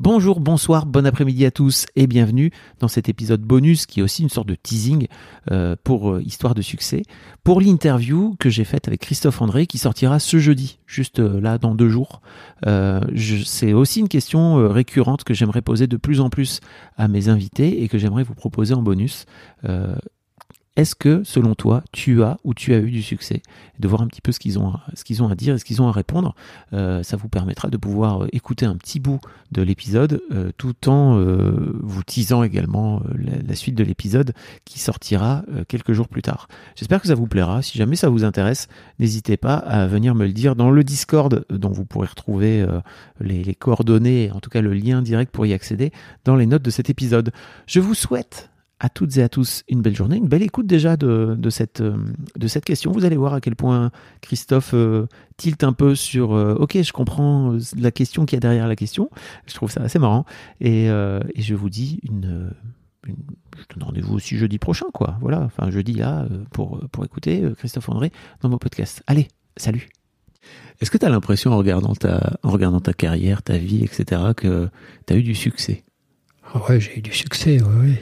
Bonjour, bonsoir, bon après-midi à tous et bienvenue dans cet épisode bonus qui est aussi une sorte de teasing euh, pour euh, Histoire de succès, pour l'interview que j'ai faite avec Christophe André qui sortira ce jeudi, juste euh, là dans deux jours. C'est aussi une question récurrente que j'aimerais poser de plus en plus à mes invités et que j'aimerais vous proposer en bonus. Est-ce que, selon toi, tu as ou tu as eu du succès? De voir un petit peu ce qu'ils ont, à- dire et ce qu'ils ont à répondre. Euh, ça vous permettra de pouvoir euh, écouter un petit bout de l'épisode euh, tout en vous teasant également la, suite de l'épisode qui sortira quelques jours plus tard. J'espère que ça vous plaira. Si jamais ça vous intéresse, n'hésitez pas à venir me le dire dans le Discord dont vous pourrez retrouver les coordonnées, en tout cas le lien direct pour y accéder dans les notes de cet épisode. Je vous souhaite à toutes et à tous une belle journée, une belle écoute déjà de, de cette, euh, de cette question. Vous allez voir à quel point Christophe euh, tilte un peu sur euh, ok je comprends euh, la question qu'il y a derrière la question. Je trouve ça assez marrant. Et, euh, et je vous dis une, une- je te donne rendez-vous aussi jeudi prochain quoi. Voilà. Enfin jeudi là pour, pour écouter Christophe André dans mon podcast. Allez salut. Est-ce que tu as l'impression en regardant ta en regardant ta carrière ta vie etc que tu as eu du succès? Ah ouais, j'ai eu du succès, oui, oui.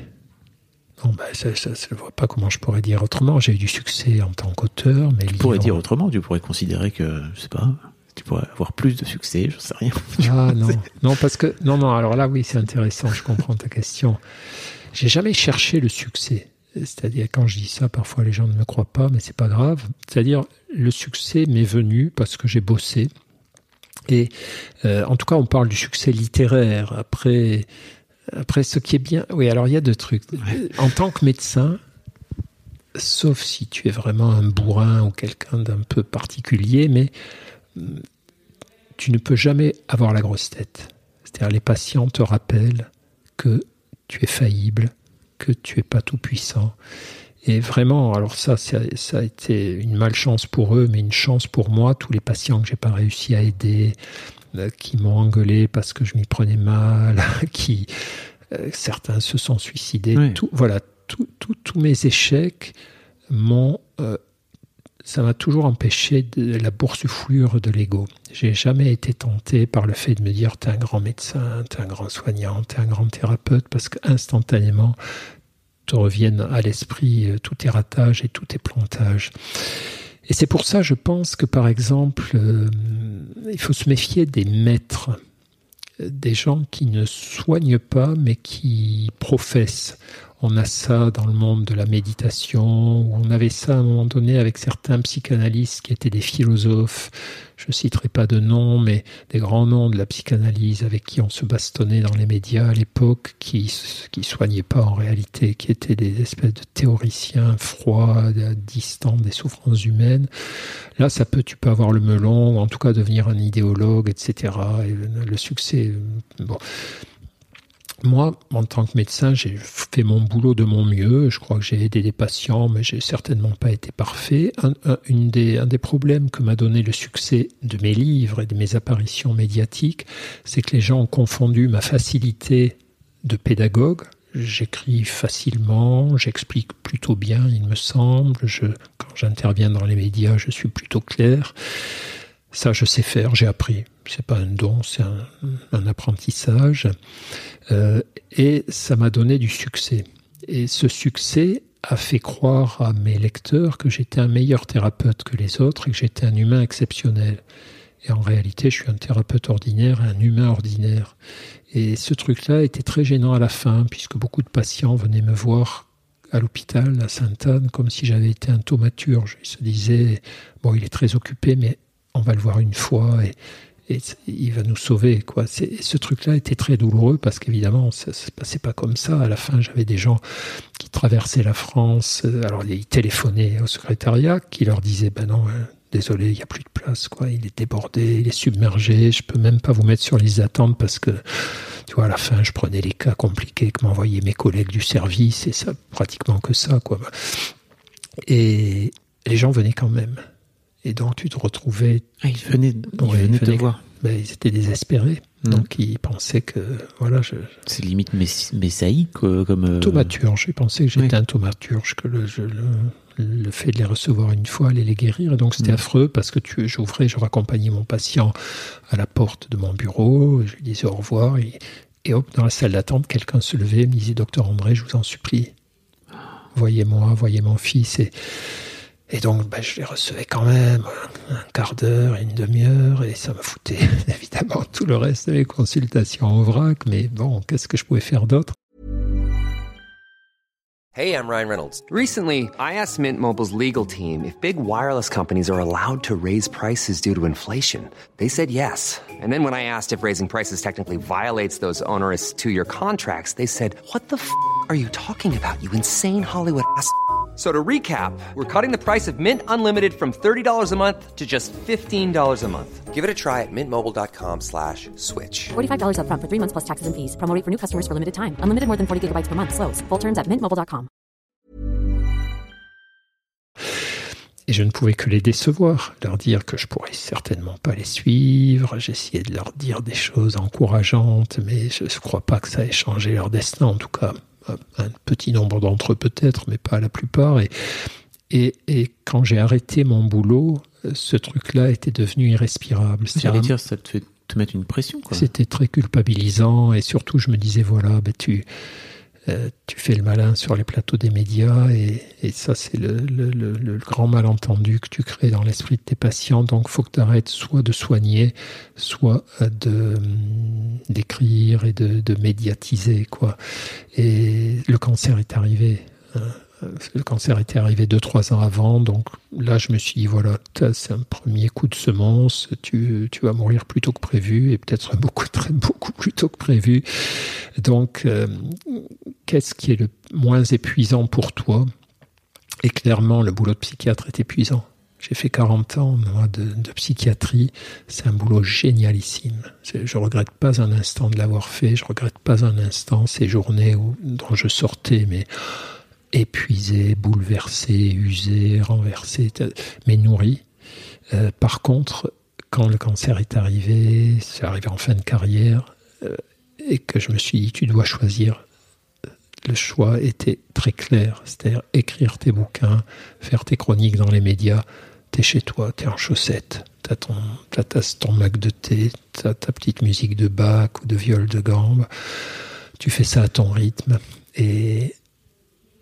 Non, bah, ça, ça, je vois pas comment je pourrais dire autrement. J'ai eu du succès en tant qu'auteur, mais tu pourrais dire autrement tu pourrais considérer que je sais pas tu pourrais avoir plus de succès je sais rien Ah non, non, parce que non, non. Alors là, oui, c'est intéressant. Je comprends ta question. J'ai jamais cherché le succès. C'est-à-dire, quand je dis ça, parfois les gens ne me croient pas, mais c'est pas grave. C'est-à-dire, le succès m'est venu parce que j'ai bossé. Et euh, en tout cas, on parle du succès littéraire. Après, après, ce qui est bien, oui. Alors, il y a deux trucs. En tant que médecin, sauf si tu es vraiment un bourrin ou quelqu'un d'un peu particulier, mais hum, tu ne peux jamais avoir la grosse tête. C'est-à-dire les patients te rappellent que tu es faillible, que tu es pas tout puissant. Et vraiment, alors ça, ça, ça a été une malchance pour eux, mais une chance pour moi. Tous les patients que j'ai pas réussi à aider, qui m'ont engueulé parce que je m'y prenais mal, qui euh, certains se sont suicidés. Oui. Tout, voilà, tout- tout- tous mes échecs m'ont euh, ça m'a toujours empêché de la boursouflure de l'ego. J'ai jamais été tenté par le fait de me dire t'es un grand médecin, t'es un grand soignant, t'es un grand thérapeute, parce qu'instantanément te reviennent à l'esprit euh, tous tes ratages et tous tes plantages. Et c'est pour ça, je pense que par exemple, euh, il faut se méfier des maîtres, euh, des gens qui ne soignent pas mais qui professent. On a ça dans le monde de la méditation, ou on avait ça à un moment donné avec certains psychanalystes qui étaient des philosophes. Je citerai pas de noms, mais des grands noms de la psychanalyse avec qui on se bastonnait dans les médias à l'époque, qui qui soignaient pas en réalité, qui étaient des espèces de théoriciens froids, distants des souffrances humaines. Là, ça peut, tu peux avoir le melon, ou en tout cas devenir un idéologue, etc. Et le, le succès, bon. Moi, en tant que médecin, j'ai fait mon boulot de mon mieux. Je crois que j'ai aidé des patients, mais j'ai certainement pas été parfait. Un, un- une des, problèmes que m'a donné le succès de mes livres et de mes apparitions médiatiques, c'est que les gens ont confondu ma facilité de pédagogue. J'écris facilement, j'explique plutôt bien, il me semble. Quand j'interviens dans les médias, je suis plutôt clair. Ça, je sais faire, j'ai appris. C'est pas un don, c'est un, apprentissage. Euh, et ça m'a donné du succès. Et ce succès a fait croire à mes lecteurs que j'étais un meilleur thérapeute que les autres et que j'étais un humain exceptionnel. Et en réalité, je suis un thérapeute ordinaire un humain ordinaire. Et ce truc-là était très gênant à la fin, puisque beaucoup de patients venaient me voir à l'hôpital à Sainte-Anne comme si j'avais été un thaumaturge. Ils se disaient, bon, il est très occupé, mais on va le voir une fois et, il va nous sauver. Quoi. Ce truc-là était très douloureux parce qu'évidemment, ça ne se passait pas comme ça. À la fin, j'avais des gens qui traversaient la France. euh, Alors, ils téléphonaient au secrétariat qui leur disaient Ben non, hein, désolé, il n'y a plus de place, quoi. Il est débordé, il est submergé. Je peux même pas vous mettre sur les attentes parce que, tu vois, à la fin, je prenais les cas compliqués que m'envoyaient mes collègues du service et ça, pratiquement que ça, quoi. Et les gens venaient quand même. Et donc, tu te retrouvais. Ah, ils venaient, ils Ouais, venaient ils te voir. ben, ils étaient désespérés. Donc, ils pensaient que, voilà, je, C'est limite mess- messaïque quoi, comme. euh, Thaumaturge. Ils pensaient que j'étais oui. un thaumaturge, que le, je- le, le fait de les recevoir une fois allait les guérir. Et donc c'était Mm. affreux parce que tu, j'ouvrais, je raccompagnais mon patient à la porte de mon bureau, je lui disais au revoir. Et, et hop, dans la salle d'attente, quelqu'un se levait et me disait Docteur André, je vous en supplie, voyez-moi, voyez mon fils. Et, et donc, ben, je les recevais quand même un quart d'heure, une demi-heure, et ça me foutait évidemment tout le reste des consultations en vrac. Mais bon, qu'est-ce que je pouvais faire d'autre? Hey, I'm Ryan Reynolds. Recently, I asked Mint Mobile's legal team if big wireless companies are allowed to raise prices due to inflation. They said yes. And then when I asked if raising prices technically violates those onerous two year contracts, they said, What the f are you talking about, you insane Hollywood ass? So to recap, we're cutting the price of Mint Unlimited from $30 a month to just $15 a month. Give it a try at mintmobile.com slash switch. $45 upfront for three months plus taxes and fees. Promo for new customers for limited time. Unlimited more than 40 gigabytes per month. Slows. Full terms at mintmobile.com. Et je ne pouvais que les décevoir, leur dire que je pourrais certainement pas les suivre. J'essayais de leur dire des choses encourageantes, mais je ne crois pas que ça ait changé leur destin, en tout cas. Un petit nombre d'entre eux peut-être, mais pas la plupart. Et, et, et quand j'ai arrêté mon boulot, ce truc-là était devenu irrespirable. J'allais dire, ça te fait te mettre une pression. C'était très culpabilisant et surtout je me disais voilà, ben tu, euh, tu fais le malin sur les plateaux des médias et, ça c'est le, grand malentendu que tu crées dans l'esprit de tes patients. Donc faut que tu arrêtes soit de soigner, soit de hum, d'écrire et de, médiatiser quoi. Et le cancer est arrivé. hein. Le cancer était arrivé deux, trois ans avant, donc là je me suis dit voilà, c'est un premier coup de semence, tu, tu vas mourir plus tôt que prévu et peut-être beaucoup, très beaucoup plus tôt que prévu. Donc, euh, qu'est-ce qui est le moins épuisant pour toi? Et clairement, le boulot de psychiatre est épuisant. J'ai fait 40 ans de, psychiatrie. C'est un boulot génialissime. Je regrette pas un instant de l'avoir fait. Je regrette pas un instant ces journées où, dont je sortais, mais épuisé, bouleversé, usé, renversé, mais nourri. Euh, par contre, quand le cancer est arrivé, c'est arrivé en fin de carrière, euh, et que je me suis dit, tu dois choisir, le choix était très clair, c'est-à-dire écrire tes bouquins, faire tes chroniques dans les médias, t'es chez toi, t'es en chaussettes, t'as ton, ta- ton Mac de thé, t'as ta petite musique de Bach ou de viol de gambe, tu fais ça à ton rythme, et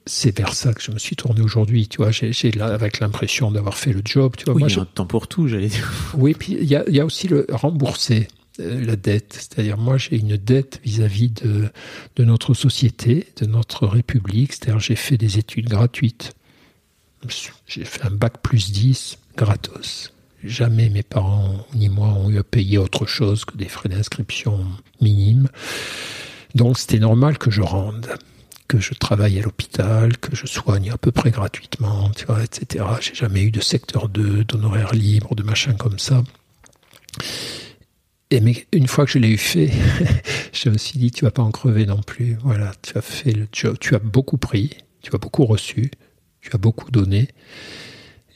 c'est vers ça que je me suis tourné aujourd'hui, tu vois, j'ai, avec l'impression d'avoir fait le job, tu vois, Oui, moi il y a un temps pour tout, j'allais dire. oui, puis il y y a aussi le rembourser la dette. C'est-à-dire, moi, j'ai une dette vis-à-vis de, de notre société, de notre République. C'est-à-dire, j'ai fait des études gratuites. J'ai fait un bac plus 10 gratos. Jamais mes parents ni moi ont eu à payer autre chose que des frais d'inscription minimes. Donc, c'était normal que je rende que je travaille à l'hôpital, que je soigne à peu près gratuitement, tu vois, etc. J'ai jamais eu de secteur 2, d'honoraires libres, de machin comme ça. Et mais une fois que je l'ai eu fait, je me suis dit, tu vas pas en crever non plus. Voilà, tu as fait le job, tu as beaucoup pris, tu as beaucoup reçu, tu as beaucoup donné.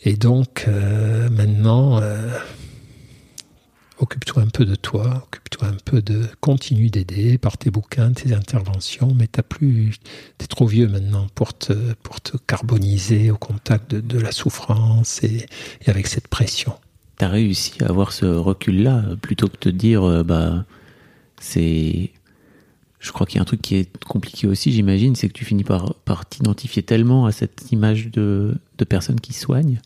Et donc, euh, maintenant, euh, occupe-toi un peu de toi, occupe-toi un peu de, continue d'aider par tes bouquins, tes interventions, mais t'as plus, t'es trop vieux maintenant pour te, pour te carboniser au contact de, la souffrance et avec cette pression. T'as réussi à avoir ce recul-là, plutôt que de te dire, euh, bah, c'est. Je crois qu'il y a un truc qui est compliqué aussi, j'imagine, c'est que tu finis par, par t'identifier tellement à cette image de, de personnes qui soignent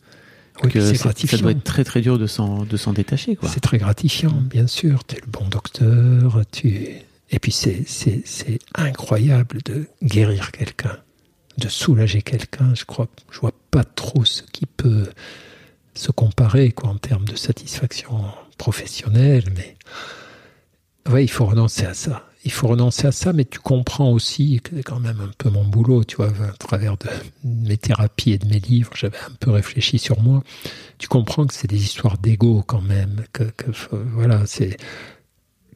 Oui, que ça, ça doit être très très dur de s'en, de s'en détacher, quoi. C'est très gratifiant, bien sûr. Tu es le bon docteur. Tu... Et puis c'est, c'est, c'est incroyable de guérir quelqu'un, de soulager quelqu'un. Je crois, je vois pas trop ce qui peut se comparer quoi, en termes de satisfaction professionnelle. Mais ouais, il faut renoncer à ça. il faut renoncer à ça, mais tu comprends aussi que c'est quand même un peu mon boulot, tu vois, à travers de mes thérapies et de mes livres, j'avais un peu réfléchi sur moi. Tu comprends que c'est des histoires d'ego quand même, que, que voilà, c'est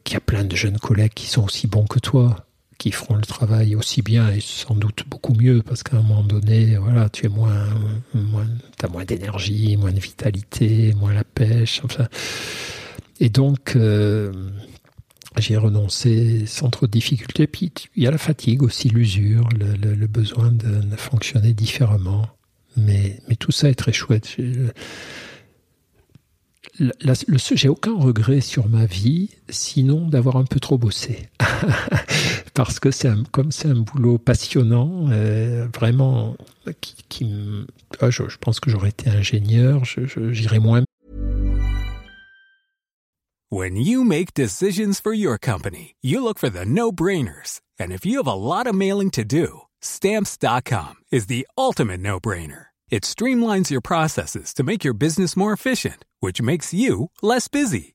qu'il y a plein de jeunes collègues qui sont aussi bons que toi, qui feront le travail aussi bien et sans doute beaucoup mieux, parce qu'à un moment donné, voilà, tu es moins, moins as moins d'énergie, moins de vitalité, moins la pêche, enfin. Et donc, euh, j'ai renoncé sans trop de difficultés. Puis il y a la fatigue aussi, l'usure, le, besoin de, fonctionner différemment. Mais, mais tout ça est très chouette. j'ai aucun regret sur ma vie, sinon d'avoir un peu trop bossé. Parce que c'est comme c'est un boulot passionnant, euh, vraiment, qui, qui ah, je, je, pense que j'aurais été ingénieur, j'irais moins When you make decisions for your company, you look for the no-brainers. And if you have a lot of mailing to do, stamps.com is the ultimate no-brainer. It streamlines your processes to make your business more efficient, which makes you less busy.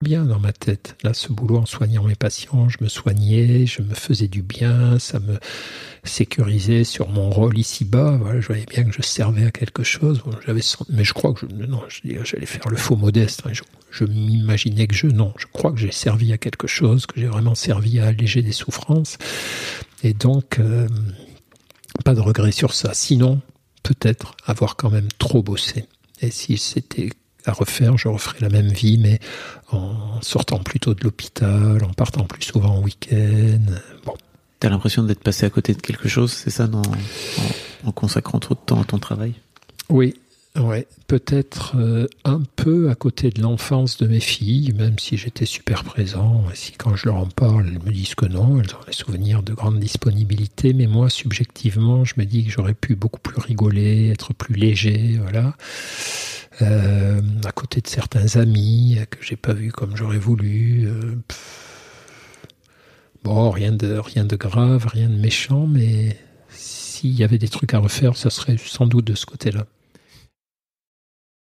Bien dans ma tête. Là, ce boulot en soignant mes patients, je me soignais, je me faisais du bien, ça me sécurisait sur mon rôle ici-bas. Voilà, je voyais bien que je servais à quelque chose. mais je crois que je, non, j'allais faire le faux modeste. Hein. Je, m'imaginais que je, non, je crois que j'ai servi à quelque chose, que j'ai vraiment servi à alléger des souffrances. Et donc, euh, pas de regret sur ça. Sinon, peut-être avoir quand même trop bossé. Et si c'était à refaire, je referais la même vie, mais en sortant plutôt de l'hôpital, en partant plus souvent en week-end. Bon. T'as l'impression d'être passé à côté de quelque chose, c'est ça, en, en, consacrant trop de temps à ton travail? Oui, Ouais, peut-être euh, un peu à côté de l'enfance de mes filles, même si j'étais super présent. Et si quand je leur en parle, elles me disent que non, elles ont des souvenirs de grande disponibilité. Mais moi, subjectivement, je me dis que j'aurais pu beaucoup plus rigoler, être plus léger, voilà. Euh, à côté de certains amis que j'ai pas vus comme j'aurais voulu. Euh, bon, rien de rien de grave, rien de méchant, mais s'il y avait des trucs à refaire, ça serait sans doute de ce côté-là.